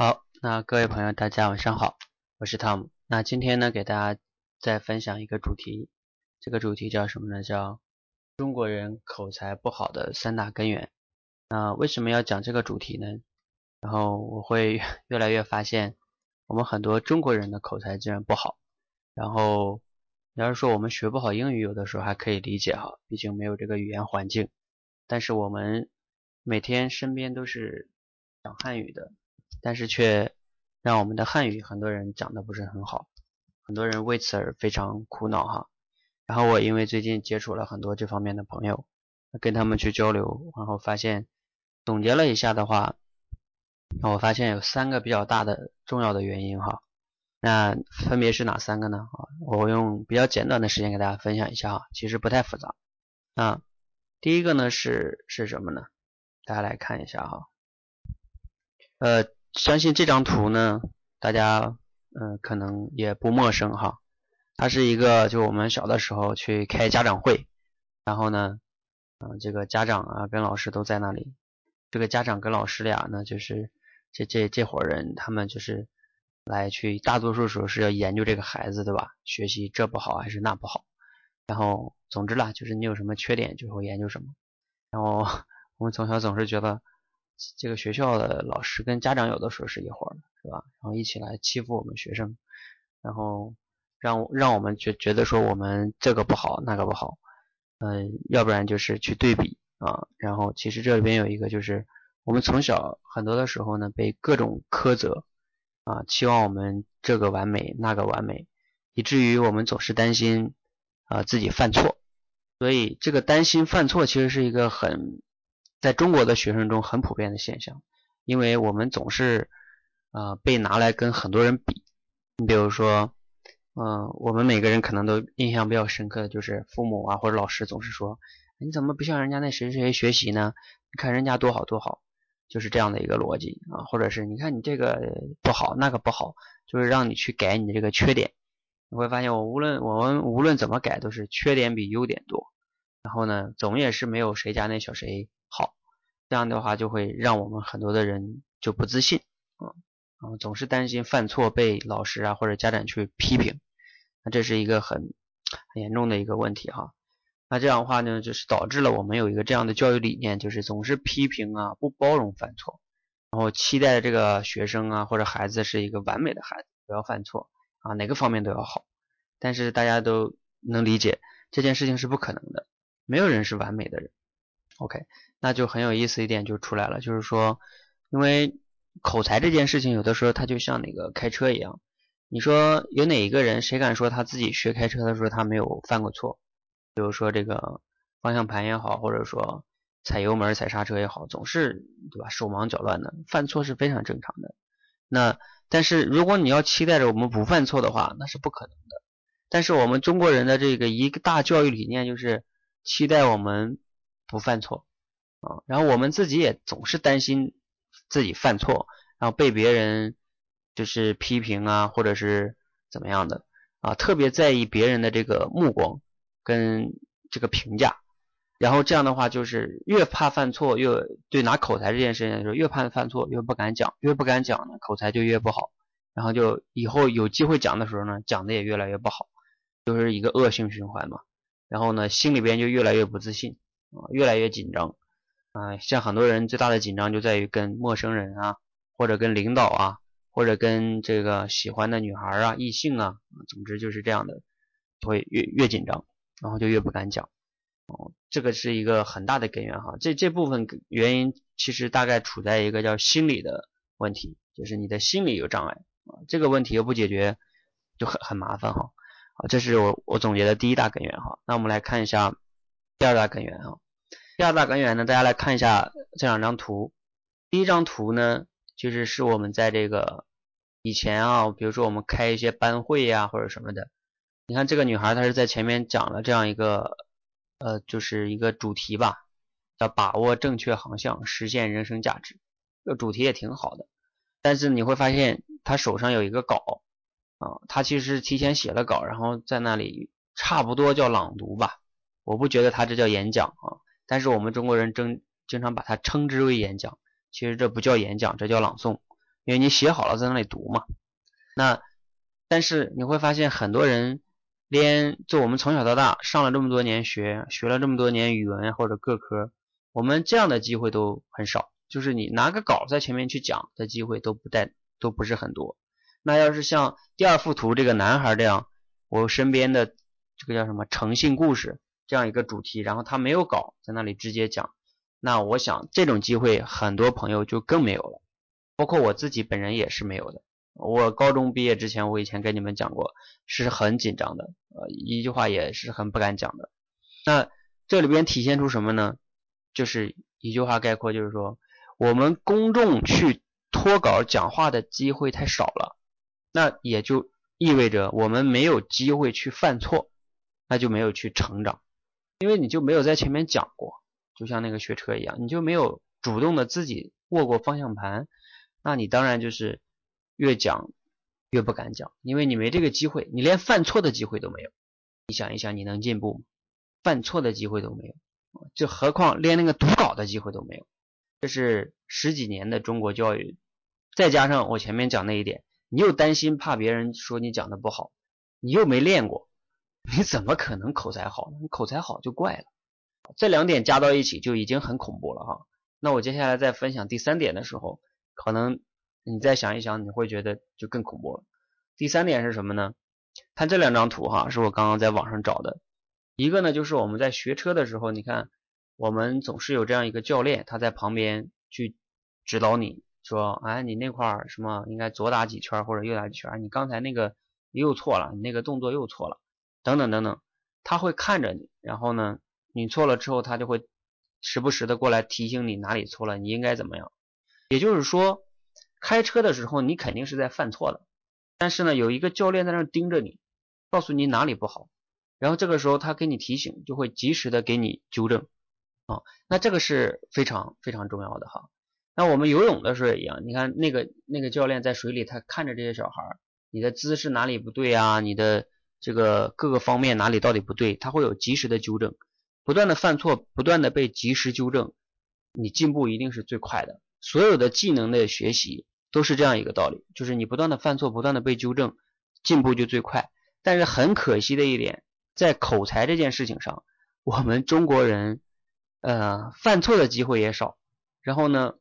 好，那各位朋友，大家晚上好，我是 Tom。那今天呢，给大家再分享一个主题，这个主题叫什么呢？叫中国人口才不好的三大根源。那为什么要讲这个主题呢？然后我会 越来越发现，我们很多中国人的口才竟然不好。然后，你要是说我们学不好英语，有的时候还可以理解哈，毕竟没有这个语言环境。但是我们每天身边都是讲汉语的。但是却让我们的汉语很多人讲的不是很好，很多人为此而非常苦恼哈。然后我因为最近接触了很多这方面的朋友，跟他们去交流，然后发现总结了一下的话，我发现有三个比较大的重要的原因哈。那分别是哪三个呢？啊，我用比较简短的时间给大家分享一下哈，其实不太复杂。啊，第一个呢是是什么呢？大家来看一下哈，呃。相信这张图呢，大家嗯可能也不陌生哈。它是一个就我们小的时候去开家长会，然后呢，嗯这个家长啊跟老师都在那里。这个家长跟老师俩呢，就是这这这伙人，他们就是来去大多数时候是要研究这个孩子对吧？学习这不好还是那不好。然后总之啦，就是你有什么缺点就会研究什么。然后 我们从小总是觉得。这个学校的老师跟家长有的时候是一伙的，是吧？然后一起来欺负我们学生，然后让让我们觉觉得说我们这个不好那个不好，嗯，要不然就是去对比啊。然后其实这里边有一个就是我们从小很多的时候呢被各种苛责啊，期望我们这个完美那个完美，以至于我们总是担心啊自己犯错。所以这个担心犯错其实是一个很。在中国的学生中很普遍的现象，因为我们总是，呃，被拿来跟很多人比。你比如说，嗯，我们每个人可能都印象比较深刻的就是父母啊或者老师总是说，你怎么不像人家那谁谁谁学习呢？你看人家多好多好，就是这样的一个逻辑啊。或者是你看你这个不好那个不好，就是让你去改你的这个缺点。你会发现我无论我们无论怎么改都是缺点比优点多，然后呢，总也是没有谁家那小谁。这样的话就会让我们很多的人就不自信，啊，然后总是担心犯错被老师啊或者家长去批评，那这是一个很很严重的一个问题哈。那这样的话呢，就是导致了我们有一个这样的教育理念，就是总是批评啊，不包容犯错，然后期待这个学生啊或者孩子是一个完美的孩子，不要犯错啊，哪个方面都要好。但是大家都能理解这件事情是不可能的，没有人是完美的人。OK。那就很有意思一点就出来了，就是说，因为口才这件事情，有的时候它就像那个开车一样，你说有哪一个人，谁敢说他自己学开车的时候他没有犯过错？比如说这个方向盘也好，或者说踩油门、踩刹车也好，总是对吧，手忙脚乱的，犯错是非常正常的。那但是如果你要期待着我们不犯错的话，那是不可能的。但是我们中国人的这个一个大教育理念就是期待我们不犯错。啊，然后我们自己也总是担心自己犯错，然后被别人就是批评啊，或者是怎么样的啊，特别在意别人的这个目光跟这个评价，然后这样的话就是越怕犯错，越对拿口才这件事情说，越怕犯错，越不敢讲，越不敢讲呢，口才就越不好，然后就以后有机会讲的时候呢，讲的也越来越不好，就是一个恶性循环嘛，然后呢，心里边就越来越不自信啊，越来越紧张。啊，像很多人最大的紧张就在于跟陌生人啊，或者跟领导啊，或者跟这个喜欢的女孩啊、异性啊，总之就是这样的，会越越紧张，然后就越不敢讲。哦，这个是一个很大的根源哈。这这部分原因其实大概处在一个叫心理的问题，就是你的心理有障碍啊。这个问题又不解决，就很很麻烦哈。啊，这是我我总结的第一大根源哈。那我们来看一下第二大根源啊。第二大根源呢，大家来看一下这两张图。第一张图呢，就是是我们在这个以前啊，比如说我们开一些班会呀或者什么的，你看这个女孩她是在前面讲了这样一个呃，就是一个主题吧，叫把握正确航向，实现人生价值。这主题也挺好的，但是你会发现她手上有一个稿啊，她其实提前写了稿，然后在那里差不多叫朗读吧，我不觉得她这叫演讲啊。但是我们中国人经经常把它称之为演讲，其实这不叫演讲，这叫朗诵。因为你写好了在那里读嘛。那但是你会发现很多人连就我们从小到大上了这么多年学，学了这么多年语文或者各科，我们这样的机会都很少，就是你拿个稿在前面去讲的机会都不带都不是很多。那要是像第二幅图这个男孩这样，我身边的这个叫什么诚信故事这样一个主题，然后他没有稿在那里直接讲，那我想这种机会很多朋友就更没有了，包括我自己本人也是没有的。我高中毕业之前，我以前跟你们讲过，是很紧张的，呃，一句话也是很不敢讲的。那这里边体现出什么呢？就是一句话概括，就是说我们公众去脱稿讲话的机会太少了。那也就意味着我们没有机会去犯错，那就没有去成长，因为你就没有在前面讲过，就像那个学车一样，你就没有主动的自己握过方向盘，那你当然就是越讲越不敢讲，因为你没这个机会，你连犯错的机会都没有。你想一想，你能进步吗？犯错的机会都没有，就何况连那个读稿的机会都没有。这是十几年的中国教育，再加上我前面讲那一点。你又担心怕别人说你讲的不好，你又没练过，你怎么可能口才好呢？你口才好就怪了。这两点加到一起就已经很恐怖了哈。那我接下来再分享第三点的时候，可能你再想一想，你会觉得就更恐怖了。第三点是什么呢？看这两张图哈，是我刚刚在网上找的。一个呢就是我们在学车的时候，你看我们总是有这样一个教练，他在旁边去指导你。说，哎，你那块儿什么应该左打几圈或者右打几圈？你刚才那个又错了，你那个动作又错了，等等等等，他会看着你，然后呢，你错了之后，他就会时不时的过来提醒你哪里错了，你应该怎么样。也就是说，开车的时候你肯定是在犯错的，但是呢，有一个教练在那盯着你，告诉你哪里不好，然后这个时候他给你提醒，就会及时的给你纠正，啊，那这个是非常非常重要的哈。那我们游泳的时候也一样，你看那个那个教练在水里，他看着这些小孩儿，你的姿势哪里不对啊？你的这个各个方面哪里到底不对？他会有及时的纠正，不断的犯错，不断的被及时纠正，你进步一定是最快的。所有的技能的学习都是这样一个道理，就是你不断的犯错，不断的被纠正，进步就最快。但是很可惜的一点，在口才这件事情上，我们中国人，呃，犯错的机会也少，然后呢？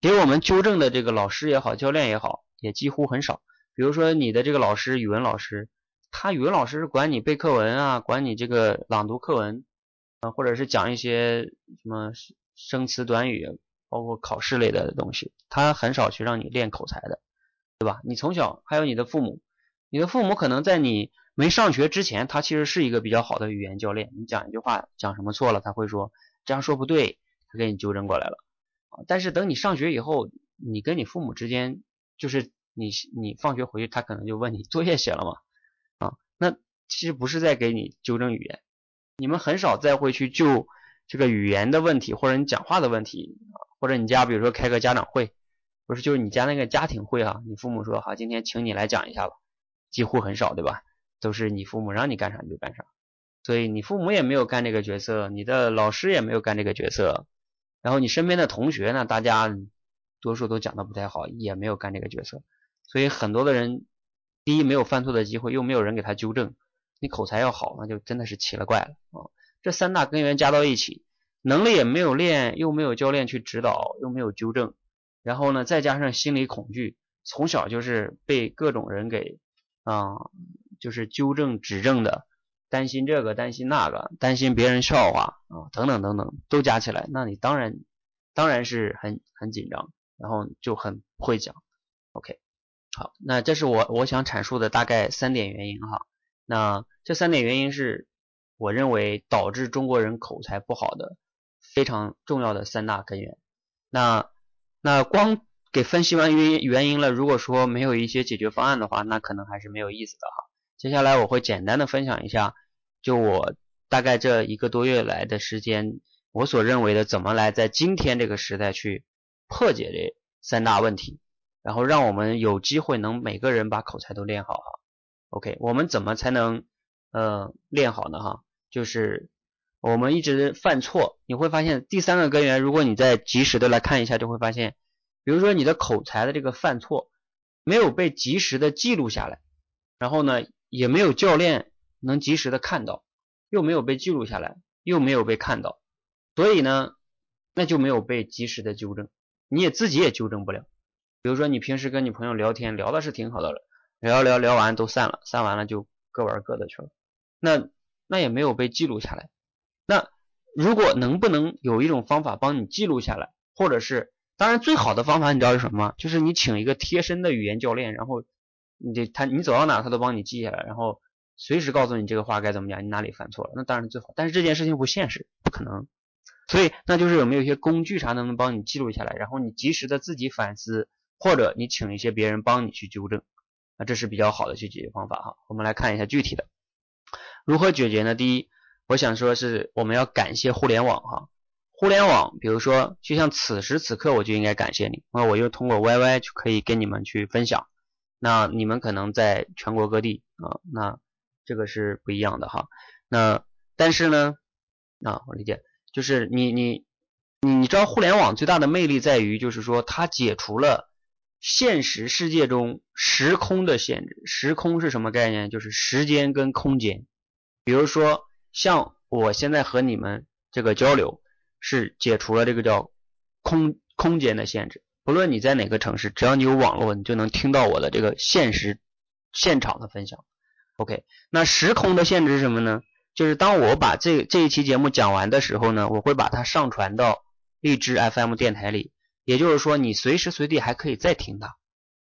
给我们纠正的这个老师也好，教练也好，也几乎很少。比如说你的这个老师，语文老师，他语文老师是管你背课文啊，管你这个朗读课文啊，或者是讲一些什么生词短语，包括考试类的东西，他很少去让你练口才的，对吧？你从小还有你的父母，你的父母可能在你没上学之前，他其实是一个比较好的语言教练。你讲一句话讲什么错了，他会说这样说不对，他给你纠正过来了。但是等你上学以后，你跟你父母之间，就是你你放学回去，他可能就问你作业写了吗？那其实不是在给你纠正语言，你们很少再会去就这个语言的问题，或者你讲话的问题，或者你家比如说开个家长会，不是就是你家那个家庭会啊，你父母说好，今天请你来讲一下吧，几乎很少，对吧？都是你父母让你干啥你就干啥，所以你父母也没有干这个角色，你的老师也没有干这个角色。然后你身边的同学呢，大家多数都讲的不太好，也没有干这个角色，所以很多的人，第一没有犯错的机会，又没有人给他纠正，你口才要好，那就真的是奇了怪了啊！这三大根源加到一起，能力也没有练，又没有教练去指导，又没有纠正，然后呢，再加上心理恐惧，从小就是被各种人给啊，就是纠正指正的。担心这个，担心那个，担心别人笑话啊，等等等等，都加起来，那你当然当然是很很紧张，然后就很不会讲。OK，好，那这是我我想阐述的大概三点原因哈。那这三点原因是我认为导致中国人口才不好的非常重要的三大根源。那那光给分析完原因原因了，如果说没有一些解决方案的话，那可能还是没有意思的哈。接下来我会简单的分享一下。就我大概这一个多月来的时间，我所认为的怎么来在今天这个时代去破解这三大问题，然后让我们有机会能每个人把口才都练好哈。OK，我们怎么才能呃练好呢哈？就是我们一直犯错，你会发现第三个根源，如果你再及时的来看一下，就会发现比如说你的口才的这个犯错没有被及时的记录下来，然后呢也没有教练能及时的看到，又没有被记录下来，又没有被看到，所以呢那就没有被及时的纠正，你也自己也纠正不了。比如说你平时跟你朋友聊天聊的是挺好的了，聊聊聊完都散了，散完了就各玩各的去了，那那也没有被记录下来，那。如果能不能有一种方法帮你记录下来，或者是当然最好的方法你知道是什么吗？就是你请一个贴身的语言教练，然后你这他你走到哪他都帮你记下来，然后随时告诉你这个话该怎么讲，你哪里犯错了，那当然最好。但是这件事情不现实，不可能。所以那就是有没有一些工具啥能能帮你记录下来，然后你及时的自己反思，或者你请一些别人帮你去纠正，那这是比较好的去解决方法哈。我们来看一下具体的如何解决呢？第一。我想说，是我们要感谢互联网哈。互联网，比如说，就像此时此刻，我就应该感谢你，那我又通过 YY 就可以跟你们去分享。那你们可能在全国各地啊，那这个是不一样的哈。那但是呢，啊，我理解，就是你你你知道，互联网最大的魅力在于，就是说它解除了现实世界中时空的限制。时空是什么概念？就是时间跟空间。比如说。像我现在和你们这个交流，是解除了这个叫空空间的限制。不论你在哪个城市，只要你有网络，你就能听到我的这个现实现场的分享。OK，那时空的限制是什么呢？就是当我把这这一期节目讲完的时候呢，我会把它上传到荔枝 FM 电台里，也就是说你随时随地还可以再听它。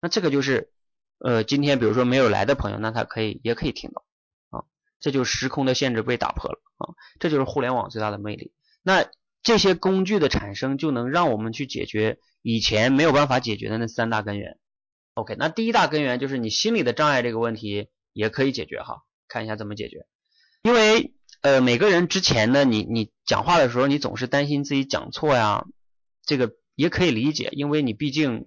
那这个就是呃，今天比如说没有来的朋友，那他可以也可以听到啊。这就是时空的限制被打破了啊！这就是互联网最大的魅力。那这些工具的产生，就能让我们去解决以前没有办法解决的那三大根源。OK，那第一大根源就是你心理的障碍这个问题也可以解决哈。看一下怎么解决。因为呃每个人之前呢，你你讲话的时候，你总是担心自己讲错呀，这个也可以理解，因为你毕竟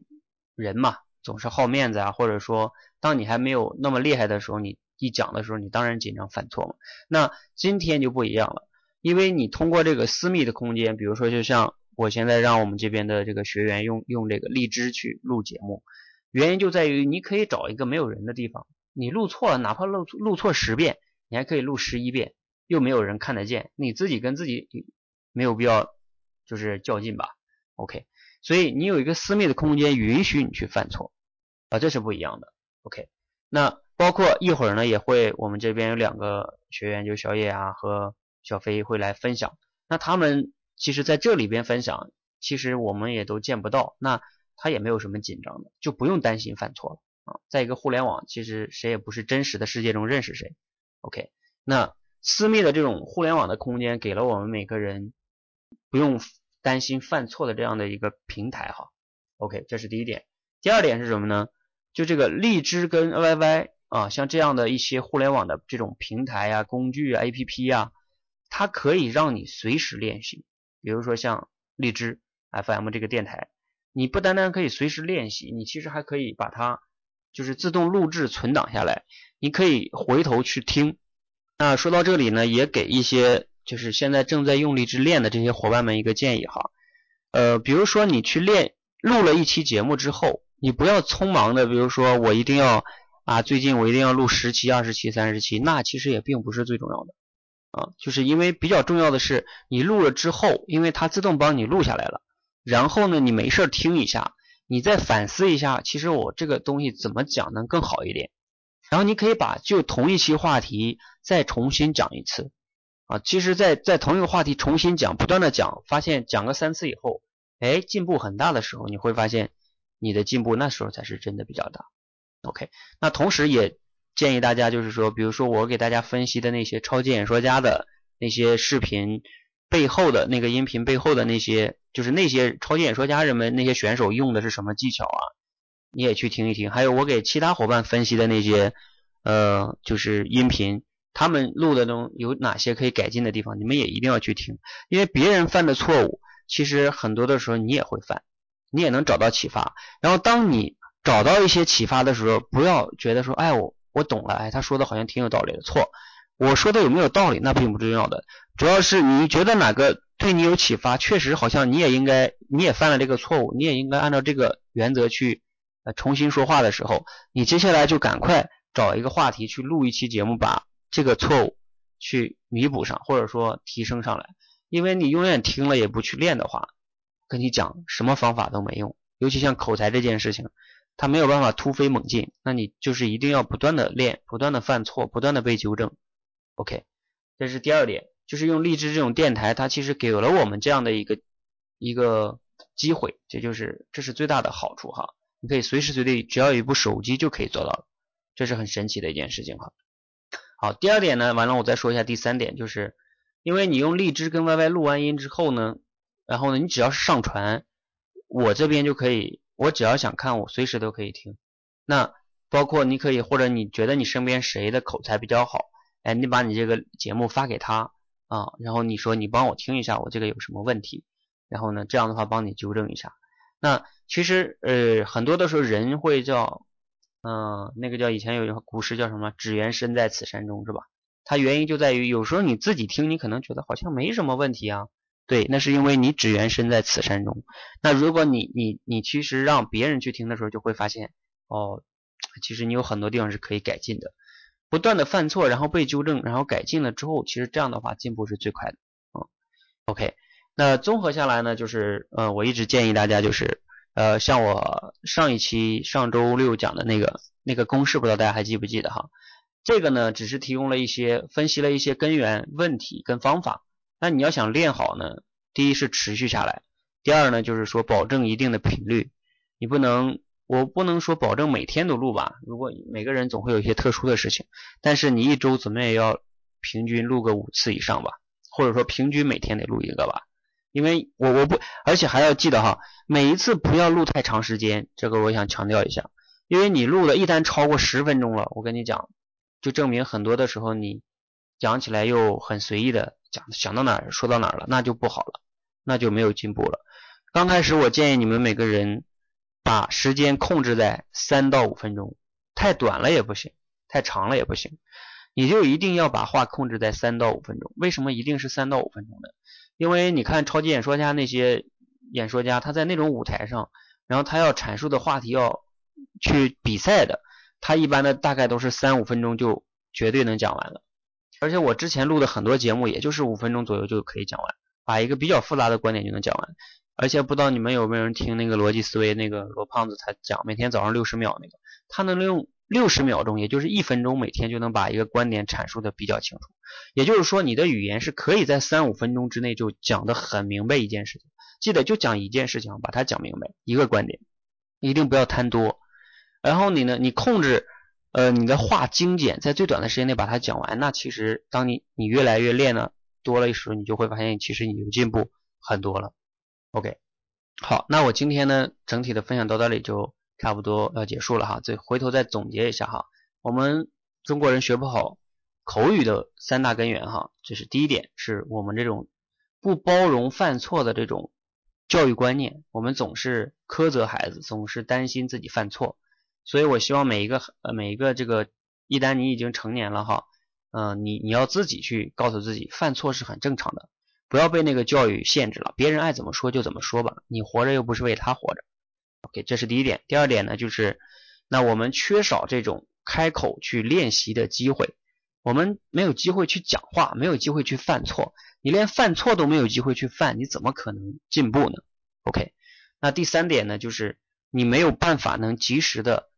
人嘛，总是好面子啊，或者说当你还没有那么厉害的时候，你。一讲的时候，你当然紧张犯错嘛。那今天就不一样了，因为你通过这个私密的空间，比如说就像我现在让我们这边的这个学员用用这个荔枝去录节目，原因就在于你可以找一个没有人的地方，你录错了，哪怕录录错十遍，你还可以录十一遍，又没有人看得见，你自己跟自己没有必要就是较劲吧。OK，所以你有一个私密的空间，允许你去犯错啊，这是不一样的。OK，那。包括一会儿呢，也会我们这边有两个学员，就小野啊和小飞会来分享。那他们其实在这里边分享，其实我们也都见不到，那他也没有什么紧张的，就不用担心犯错了啊。在一个互联网，其实谁也不是真实的世界中认识谁。OK，那私密的这种互联网的空间，给了我们每个人不用担心犯错的这样的一个平台哈。OK，这是第一点。第二点是什么呢？就这个荔枝跟 YY。啊，像这样的一些互联网的这种平台啊、工具啊、APP 啊，它可以让你随时练习。比如说像荔枝 FM 这个电台，你不单单可以随时练习，你其实还可以把它就是自动录制存档下来，你可以回头去听。那说到这里呢，也给一些就是现在正在用荔枝练的这些伙伴们一个建议哈。呃，比如说你去练录了一期节目之后，你不要匆忙的，比如说我一定要。啊，最近我一定要录十期、二十期、三十期，那其实也并不是最重要的啊，就是因为比较重要的是你录了之后，因为它自动帮你录下来了，然后呢，你没事听一下，你再反思一下，其实我这个东西怎么讲能更好一点，然后你可以把就同一期话题再重新讲一次啊，其实，在在同一个话题重新讲，不断的讲，发现讲个三次以后，哎，进步很大的时候，你会发现你的进步那时候才是真的比较大。OK，那同时也建议大家，就是说，比如说我给大家分析的那些超级演说家的那些视频背后的那个音频背后的那些，就是那些超级演说家人们那些选手用的是什么技巧啊？你也去听一听。还有我给其他伙伴分析的那些，呃，就是音频，他们录的中有哪些可以改进的地方，你们也一定要去听，因为别人犯的错误，其实很多的时候你也会犯，你也能找到启发。然后当你找到一些启发的时候，不要觉得说，哎，我我懂了，哎，他说的好像挺有道理的。错，我说的有没有道理，那并不重要的，主要是你觉得哪个对你有启发，确实好像你也应该，你也犯了这个错误，你也应该按照这个原则去呃重新说话的时候，你接下来就赶快找一个话题去录一期节目，把这个错误去弥补上，或者说提升上来。因为你永远听了也不去练的话，跟你讲什么方法都没用。尤其像口才这件事情，它没有办法突飞猛进，那你就是一定要不断的练，不断的犯错，不断的被纠正。OK，这是第二点。就是用荔枝这种电台，它其实给了我们这样的一个一个机会，这就是这是最大的好处哈。你可以随时随地，只要有一部手机就可以做到，这是很神奇的一件事情哈。好，第二点呢，完了我再说一下第三点，就是因为你用荔枝跟 YY 录完音之后呢，然后呢，你只要是上传，我这边就可以，我只要想看，我随时都可以听。那包括你可以，或者你觉得你身边谁的口才比较好，哎，你把你这个节目发给他。啊，然后你说你帮我听一下，我这个有什么问题？然后呢，这样的话帮你纠正一下。那其实呃，很多的时候人会叫，嗯，那个叫以前有一个古诗叫什么“只缘身在此山中”是吧？它原因就在于有时候你自己听，你可能觉得好像没什么问题啊。对，那是因为你只缘身在此山中。那如果你你你其实让别人去听的时候，就会发现哦，其实你有很多地方是可以改进的。不断的犯错，然后被纠正，然后改进了之后，其实这样的话进步是最快的。嗯，OK，那综合下来呢，就是呃，我一直建议大家就是呃，像我上一期上周六讲的那个那个公式，不知道大家还记不记得哈？这个呢，只是提供了一些分析了一些根源问题跟方法。那你要想练好呢，第一是持续下来，第二呢就是说保证一定的频率，你不能。我不能说保证每天都录吧，如果每个人总会有一些特殊的事情，但是你一周怎么也要平均录个五次以上吧，或者说平均每天得录一个吧，因为我我不，而且还要记得哈，每一次不要录太长时间，这个我想强调一下，因为你录的一旦超过十分钟了，我跟你讲，就证明很多的时候你讲起来又很随意的讲，想到哪儿说到哪儿了，那就不好了，那就没有进步了。刚开始我建议你们每个人。把时间控制在三到五分钟，太短了也不行，太长了也不行。你就一定要把话控制在三到五分钟。为什么一定是三到五分钟呢？因为你看超级演说家那些演说家，他在那种舞台上，然后他要阐述的话题要去比赛的，他一般的大概都是三五分钟就绝对能讲完了。而且我之前录的很多节目，也就是五分钟左右就可以讲完，把一个比较复杂的观点就能讲完。而且不知道你们有没有人听那个逻辑思维那个罗胖子他讲每天早上六十秒那个，他能利用六十秒钟，也就是一分钟每天就能把一个观点阐述的比较清楚。也就是说，你的语言是可以在三五分钟之内就讲的很明白一件事情。记得就讲一件事情，把它讲明白一个观点，一定不要贪多。然后你呢，你控制呃你的话精简，在最短的时间内把它讲完。那其实当你你越来越练呢多了时候，你就会发现其实你有进步很多了。OK，好，那我今天呢，整体的分享到这里就差不多要结束了哈。再回头再总结一下哈，我们中国人学不好口语的三大根源哈，这是第一点，是我们这种不包容犯错的这种教育观念，我们总是苛责孩子，总是担心自己犯错。所以我希望每一个呃每一个这个，一旦你已经成年了哈，嗯，你你要自己去告诉自己，犯错是很正常的。不要被那个教育限制了，别人爱怎么说就怎么说吧，你活着又不是为他活着。OK，这是第一点。第二点呢，就是那我们缺少这种开口去练习的机会，我们没有机会去讲话，没有机会去犯错，你连犯错都没有机会去犯，你怎么可能进步呢？OK，那第三点呢，就是你没有办法能及时的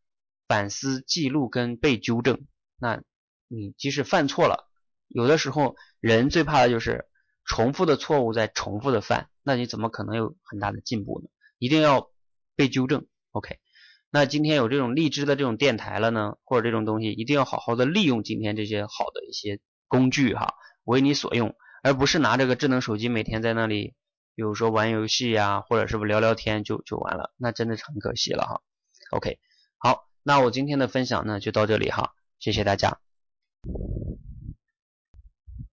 反思、记录跟被纠正。那你即使犯错了，有的时候人最怕的就是。重复的错误在重复的犯，那你怎么可能有很大的进步呢？一定要被纠正。OK，那今天有这种荔枝的这种电台了呢，或者这种东西，一定要好好的利用今天这些好的一些工具哈，为你所用，而不是拿这个智能手机每天在那里，比如说玩游戏呀，或者是不聊聊天就就完了，那真的是很可惜了哈。OK，好，那我今天的分享呢就到这里哈，谢谢大家。